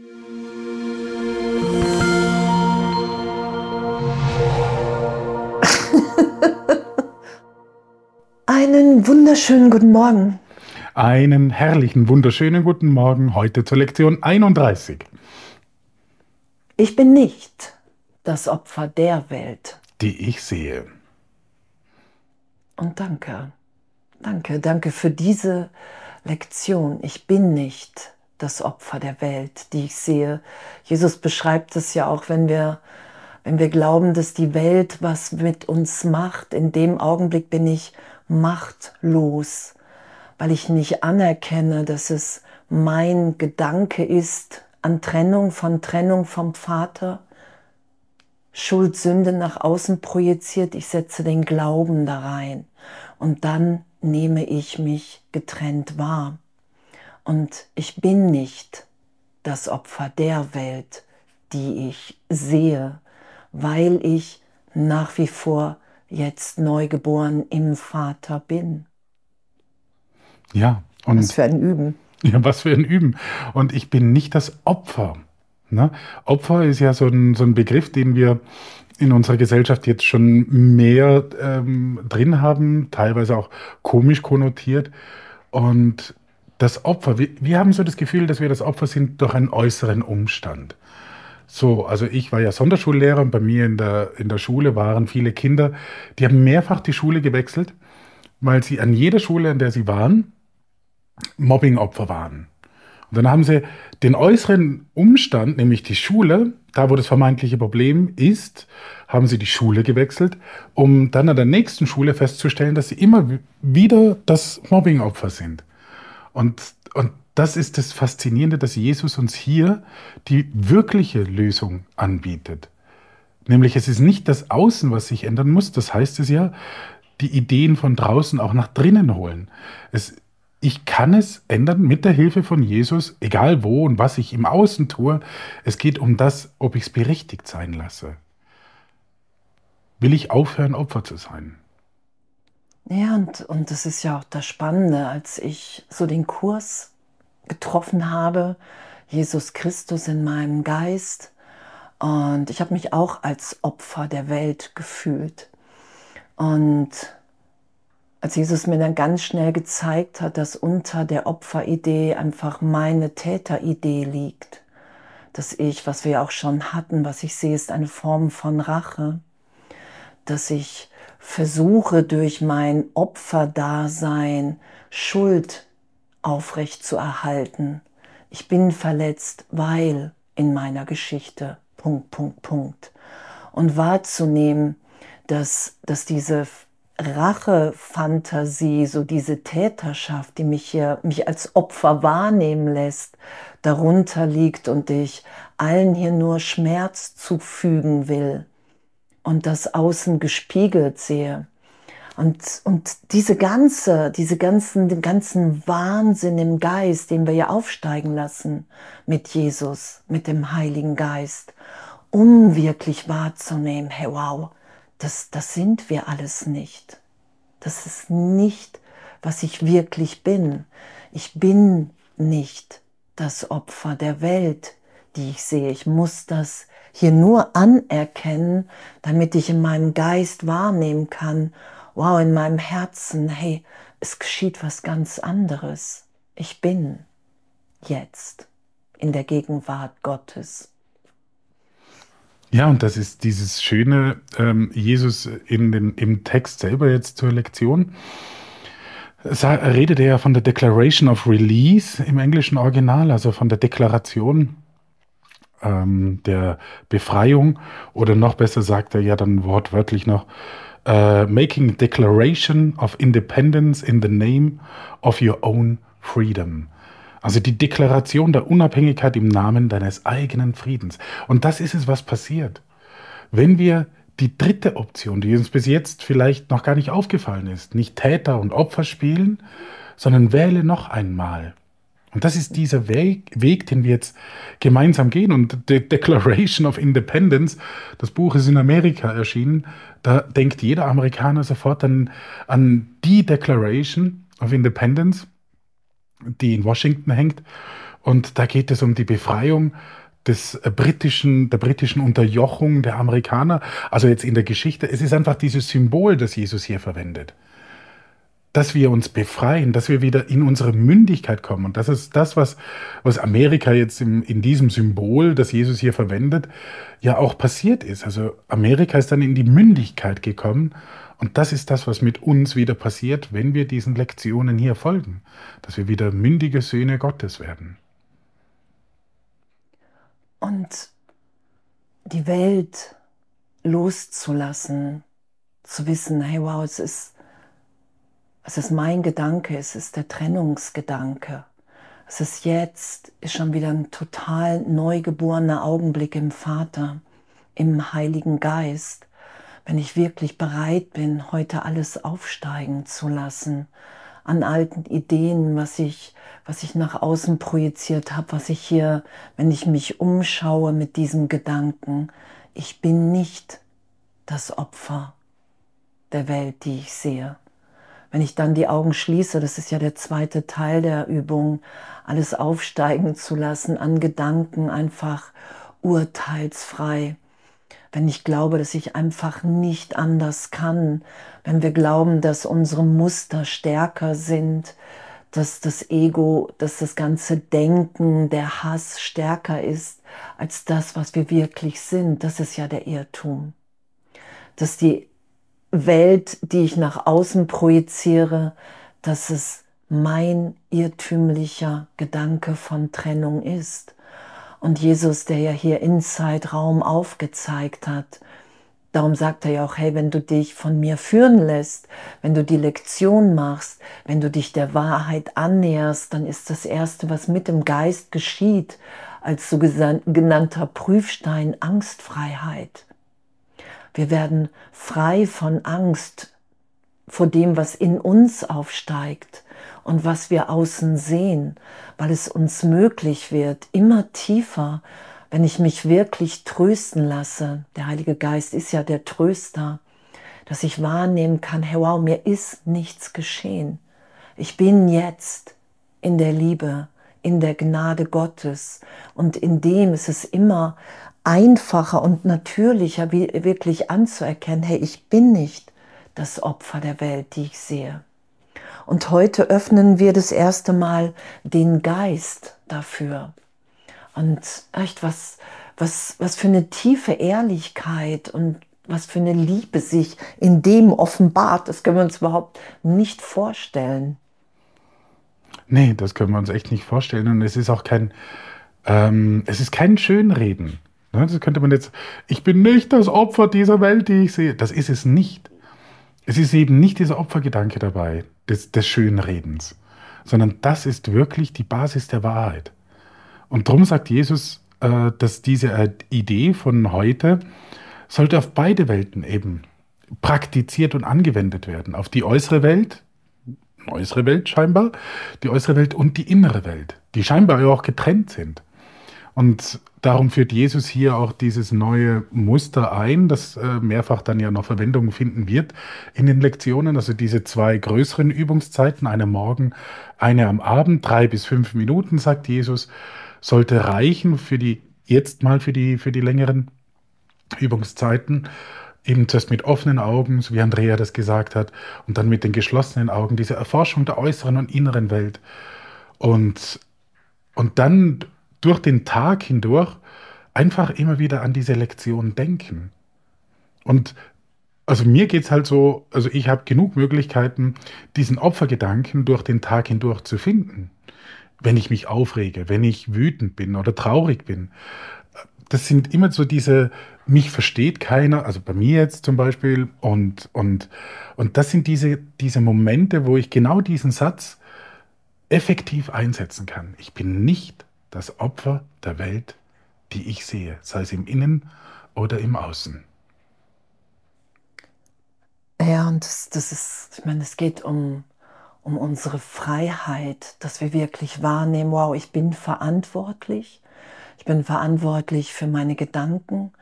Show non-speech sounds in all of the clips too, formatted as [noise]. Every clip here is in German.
[laughs] Einen wunderschönen guten Morgen. Einen herrlichen, wunderschönen guten Morgen heute zur Lektion 31. Ich bin nicht das Opfer der Welt, die ich sehe. Und danke, danke, danke für diese Lektion. Ich bin nicht das Opfer der Welt, die ich sehe. Jesus beschreibt es ja auch, wenn wir, wenn wir glauben, dass die Welt was mit uns macht. In dem Augenblick bin ich machtlos, weil ich nicht anerkenne, dass es mein Gedanke ist an Trennung von Trennung vom Vater, Schuld, Sünde nach außen projiziert, ich setze den Glauben da rein und dann nehme ich mich getrennt wahr. Und ich bin nicht das Opfer der Welt, die ich sehe, weil ich nach wie vor jetzt neugeboren im Vater bin. Ja, und was für ein Üben. [laughs] Ja, was für ein Üben. Und ich bin nicht das Opfer. Ne? Opfer ist ja so ein, so ein Begriff, den wir in unserer Gesellschaft jetzt schon mehr ähm, drin haben, teilweise auch komisch konnotiert. Und das Opfer, wir, wir haben so das Gefühl, dass wir das Opfer sind durch einen äußeren Umstand. So, also ich war ja Sonderschullehrer und bei mir in der, in der Schule waren viele Kinder, die haben mehrfach die Schule gewechselt, weil sie an jeder Schule, an der sie waren, Mobbingopfer waren. Und dann haben sie den äußeren Umstand, nämlich die Schule, da wo das vermeintliche Problem ist, haben sie die Schule gewechselt, um dann an der nächsten Schule festzustellen, dass sie immer wieder das Mobbingopfer sind. Und, und das ist das Faszinierende, dass Jesus uns hier die wirkliche Lösung anbietet. Nämlich es ist nicht das Außen, was sich ändern muss, das heißt es ja, die Ideen von draußen auch nach drinnen holen. Es, ich kann es ändern mit der Hilfe von Jesus, egal wo und was ich im Außen tue. Es geht um das, ob ich es berichtigt sein lasse. Will ich aufhören, Opfer zu sein? Ja, und, und das ist ja auch das Spannende, als ich so den Kurs getroffen habe, Jesus Christus in meinem Geist. Und ich habe mich auch als Opfer der Welt gefühlt. Und als Jesus mir dann ganz schnell gezeigt hat, dass unter der Opferidee einfach meine Täteridee liegt, dass ich, was wir auch schon hatten, was ich sehe, ist eine Form von Rache, dass ich versuche durch mein Opferdasein Schuld aufrecht zu erhalten. Ich bin verletzt, weil in meiner Geschichte Punkt, Punkt, Punkt. Und wahrzunehmen, dass, dass diese Rachefantasie, so diese Täterschaft, die mich hier, mich als Opfer wahrnehmen lässt, darunter liegt und ich allen hier nur Schmerz zufügen will und das außen gespiegelt sehe. Und, und diese ganze, diese ganzen, den ganzen Wahnsinn im Geist, den wir ja aufsteigen lassen mit Jesus, mit dem Heiligen Geist, um wirklich wahrzunehmen, hey wow, das, das sind wir alles nicht. Das ist nicht, was ich wirklich bin. Ich bin nicht das Opfer der Welt, die ich sehe. Ich muss das hier nur anerkennen, damit ich in meinem Geist wahrnehmen kann, wow, in meinem Herzen, hey, es geschieht was ganz anderes. Ich bin jetzt in der Gegenwart Gottes. Ja, und das ist dieses schöne ähm, Jesus in den, im Text selber jetzt zur Lektion. Da redet er ja von der Declaration of Release im englischen Original, also von der Deklaration ähm, der Befreiung. Oder noch besser sagt er ja dann wortwörtlich noch, uh, making declaration of independence in the name of your own freedom. Also die Deklaration der Unabhängigkeit im Namen deines eigenen Friedens. Und das ist es, was passiert. Wenn wir die dritte Option, die uns bis jetzt vielleicht noch gar nicht aufgefallen ist, nicht Täter und Opfer spielen, sondern wähle noch einmal. Und das ist dieser Weg, Weg, den wir jetzt gemeinsam gehen. Und The Declaration of Independence, das Buch ist in Amerika erschienen, da denkt jeder Amerikaner sofort an, an die Declaration of Independence, die in Washington hängt, Und da geht es um die Befreiung des britischen, der britischen Unterjochung der Amerikaner. Also jetzt in der Geschichte. Es ist einfach dieses Symbol, das Jesus hier verwendet dass wir uns befreien, dass wir wieder in unsere Mündigkeit kommen. Und das ist das, was, was Amerika jetzt im, in diesem Symbol, das Jesus hier verwendet, ja auch passiert ist. Also Amerika ist dann in die Mündigkeit gekommen. Und das ist das, was mit uns wieder passiert, wenn wir diesen Lektionen hier folgen. Dass wir wieder mündige Söhne Gottes werden. Und die Welt loszulassen, zu wissen, hey wow, es ist es ist mein Gedanke, es ist der Trennungsgedanke. Es ist jetzt, ist schon wieder ein total neugeborener Augenblick im Vater, im Heiligen Geist, wenn ich wirklich bereit bin, heute alles aufsteigen zu lassen an alten Ideen, was ich, was ich nach außen projiziert habe, was ich hier, wenn ich mich umschaue mit diesem Gedanken, ich bin nicht das Opfer der Welt, die ich sehe. Wenn ich dann die Augen schließe, das ist ja der zweite Teil der Übung, alles aufsteigen zu lassen an Gedanken, einfach urteilsfrei. Wenn ich glaube, dass ich einfach nicht anders kann, wenn wir glauben, dass unsere Muster stärker sind, dass das Ego, dass das ganze Denken, der Hass stärker ist als das, was wir wirklich sind, das ist ja der Irrtum. Dass die Welt, die ich nach außen projiziere, dass es mein irrtümlicher Gedanke von Trennung ist. Und Jesus, der ja hier Inside-Raum aufgezeigt hat, darum sagt er ja auch, hey, wenn du dich von mir führen lässt, wenn du die Lektion machst, wenn du dich der Wahrheit annäherst, dann ist das Erste, was mit dem Geist geschieht, als so genannter Prüfstein Angstfreiheit. Wir werden frei von Angst vor dem, was in uns aufsteigt und was wir außen sehen, weil es uns möglich wird, immer tiefer, wenn ich mich wirklich trösten lasse. Der Heilige Geist ist ja der Tröster, dass ich wahrnehmen kann, hey wow, mir ist nichts geschehen. Ich bin jetzt in der Liebe, in der Gnade Gottes und in dem ist es immer einfacher und natürlicher, wie wirklich anzuerkennen, hey, ich bin nicht das Opfer der Welt, die ich sehe. Und heute öffnen wir das erste Mal den Geist dafür. Und echt, was, was, was für eine tiefe Ehrlichkeit und was für eine Liebe sich in dem offenbart, das können wir uns überhaupt nicht vorstellen. Nee, das können wir uns echt nicht vorstellen. Und es ist auch kein, ähm, es ist kein Schönreden. Ne, das könnte man jetzt, ich bin nicht das Opfer dieser Welt, die ich sehe. Das ist es nicht. Es ist eben nicht dieser Opfergedanke dabei, des, des Schönredens, sondern das ist wirklich die Basis der Wahrheit. Und darum sagt Jesus, äh, dass diese äh, Idee von heute sollte auf beide Welten eben praktiziert und angewendet werden. Auf die äußere Welt, äußere Welt scheinbar, die äußere Welt und die innere Welt, die scheinbar auch getrennt sind. Und darum führt Jesus hier auch dieses neue Muster ein, das äh, mehrfach dann ja noch Verwendung finden wird in den Lektionen. Also diese zwei größeren Übungszeiten, eine morgen, eine am Abend, drei bis fünf Minuten, sagt Jesus, sollte reichen für die, jetzt mal für die, für die längeren Übungszeiten. Eben zuerst mit offenen Augen, so wie Andrea das gesagt hat, und dann mit den geschlossenen Augen, diese Erforschung der äußeren und inneren Welt. Und, und dann durch den Tag hindurch einfach immer wieder an diese Lektion denken. Und also mir geht es halt so, also ich habe genug Möglichkeiten, diesen Opfergedanken durch den Tag hindurch zu finden. Wenn ich mich aufrege, wenn ich wütend bin oder traurig bin. Das sind immer so diese, mich versteht keiner, also bei mir jetzt zum Beispiel, und, und, und das sind diese, diese Momente, wo ich genau diesen Satz effektiv einsetzen kann. Ich bin nicht das Opfer der Welt, die ich sehe, sei es im Innen oder im Außen. Ja, und das, das ist, ich meine, es geht um, um unsere Freiheit, dass wir wirklich wahrnehmen, wow, ich bin verantwortlich. Ich bin verantwortlich für meine Gedanken.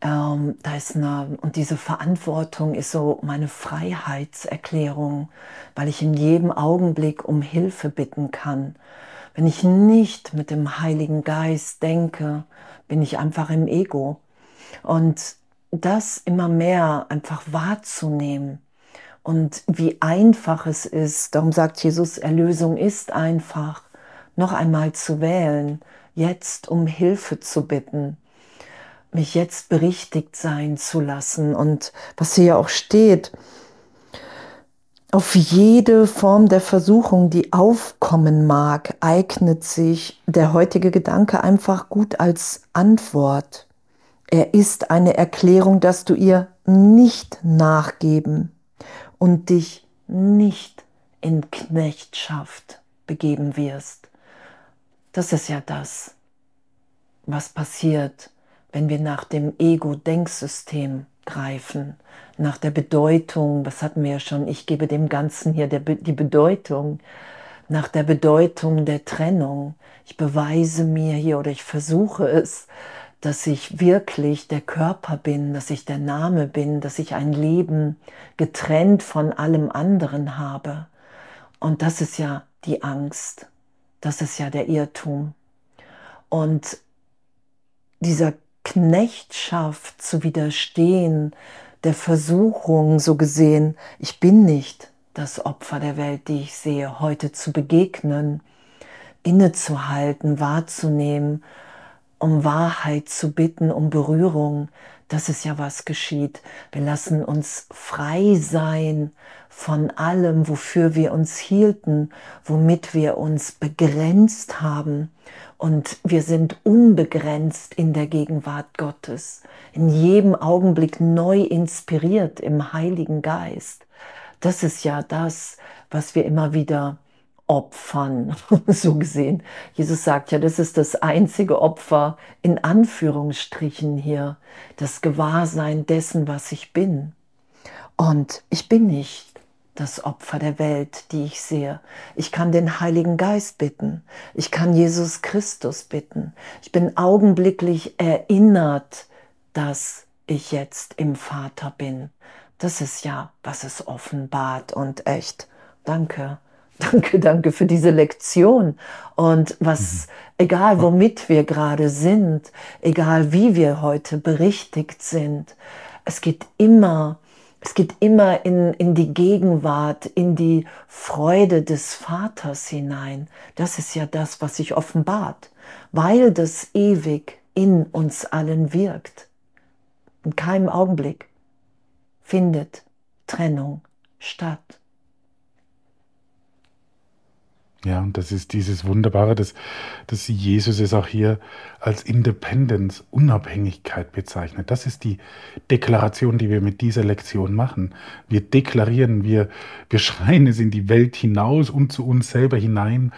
Ähm, da ist eine, und diese Verantwortung ist so meine Freiheitserklärung, weil ich in jedem Augenblick um Hilfe bitten kann Wenn ich nicht mit dem Heiligen Geist denke, bin ich einfach im Ego. Und das immer mehr einfach wahrzunehmen und wie einfach es ist, darum sagt Jesus, Erlösung ist einfach, noch einmal zu wählen, jetzt um Hilfe zu bitten, mich jetzt berichtigt sein zu lassen und was hier auch steht, auf jede Form der Versuchung, die aufkommen mag, eignet sich der heutige Gedanke einfach gut als Antwort. Er ist eine Erklärung, dass du ihr nicht nachgeben und dich nicht in Knechtschaft begeben wirst. Das ist ja das, was passiert, wenn wir nach dem Ego-Denksystem greifen, nach der Bedeutung, was hatten wir ja schon, ich gebe dem Ganzen hier der, die Bedeutung, nach der Bedeutung der Trennung. Ich beweise mir hier oder ich versuche es, dass ich wirklich der Körper bin, dass ich der Name bin, dass ich ein Leben getrennt von allem anderen habe. Und das ist ja die Angst, das ist ja der Irrtum. Und dieser Knechtschaft zu widerstehen, der Versuchung, so gesehen, ich bin nicht das Opfer der Welt, die ich sehe, heute zu begegnen, innezuhalten, wahrzunehmen, um Wahrheit zu bitten, um Berührung, das ist ja was geschieht. Wir lassen uns frei sein von allem, wofür wir uns hielten, womit wir uns begrenzt haben. Und wir sind unbegrenzt in der Gegenwart Gottes, in jedem Augenblick neu inspiriert im Heiligen Geist. Das ist ja das, was wir immer wieder opfern, [laughs] so gesehen. Jesus sagt ja, das ist das einzige Opfer in Anführungsstrichen hier, das Gewahrsein dessen, was ich bin. Und ich bin nicht das Opfer der Welt, die ich sehe. Ich kann den Heiligen Geist bitten. Ich kann Jesus Christus bitten. Ich bin augenblicklich erinnert, dass ich jetzt im Vater bin. Das ist ja, was es offenbart und echt. Danke. [laughs] Danke, danke für diese Lektion. Und was, mhm. egal womit wir gerade sind, egal wie wir heute berichtigt sind, es geht immer, es geht immer in, in die Gegenwart, in die Freude des Vaters hinein. Das ist ja das, was sich offenbart, weil das ewig in uns allen wirkt. In keinem Augenblick findet Trennung statt. Ja, und das ist dieses Wunderbare, dass, dass Jesus es auch hier als Independence, Unabhängigkeit bezeichnet. Das ist die Deklaration, die wir mit dieser Lektion machen. Wir deklarieren, wir, wir schreien es in die Welt hinaus und zu uns selber hinein,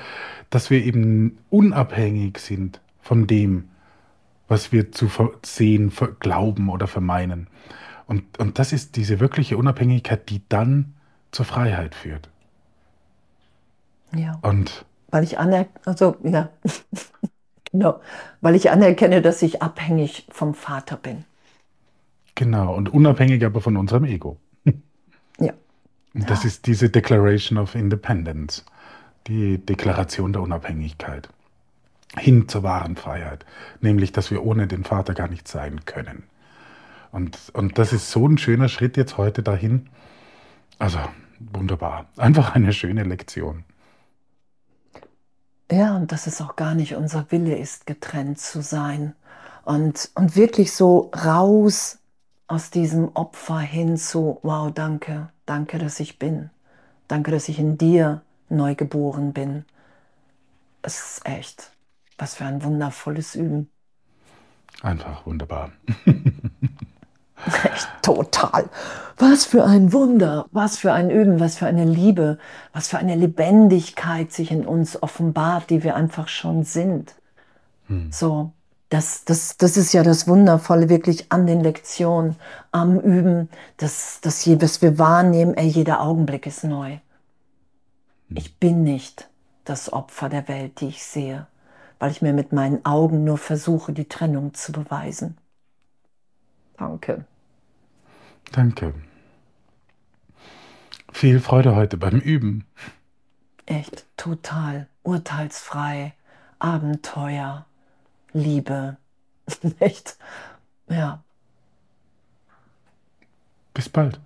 dass wir eben unabhängig sind von dem, was wir zu sehen, glauben oder vermeinen. Und, und das ist diese wirkliche Unabhängigkeit, die dann zur Freiheit führt. Ja. Und weil ich anerkenne, also ja, [laughs] genau, weil ich anerkenne, dass ich abhängig vom Vater bin. Genau, und unabhängig aber von unserem Ego. Ja. Und das ja. ist diese Declaration of Independence, die Deklaration der Unabhängigkeit hin zur wahren Freiheit, nämlich, dass wir ohne den Vater gar nicht sein können. Und, und das ist so ein schöner Schritt jetzt heute dahin. Also wunderbar. Einfach eine schöne Lektion. Ja, und dass es auch gar nicht unser Wille ist, getrennt zu sein. Und, und wirklich so raus aus diesem Opfer hin zu, wow, danke, danke, dass ich bin. Danke, dass ich in dir neu geboren bin. Es ist echt, was für ein wundervolles Üben. Einfach wunderbar. [laughs] Echt total. Was für ein Wunder, was für ein Üben, was für eine Liebe, was für eine Lebendigkeit sich in uns offenbart, die wir einfach schon sind. Hm. So, das, das, das ist ja das Wundervolle wirklich an den Lektionen, am Üben, dass das, was wir wahrnehmen, ey, jeder Augenblick ist neu. Hm. Ich bin nicht das Opfer der Welt, die ich sehe, weil ich mir mit meinen Augen nur versuche, die Trennung zu beweisen. Danke. Danke. Viel Freude heute beim Üben. Echt, total, urteilsfrei, Abenteuer, Liebe. [laughs] Echt, ja. Bis bald.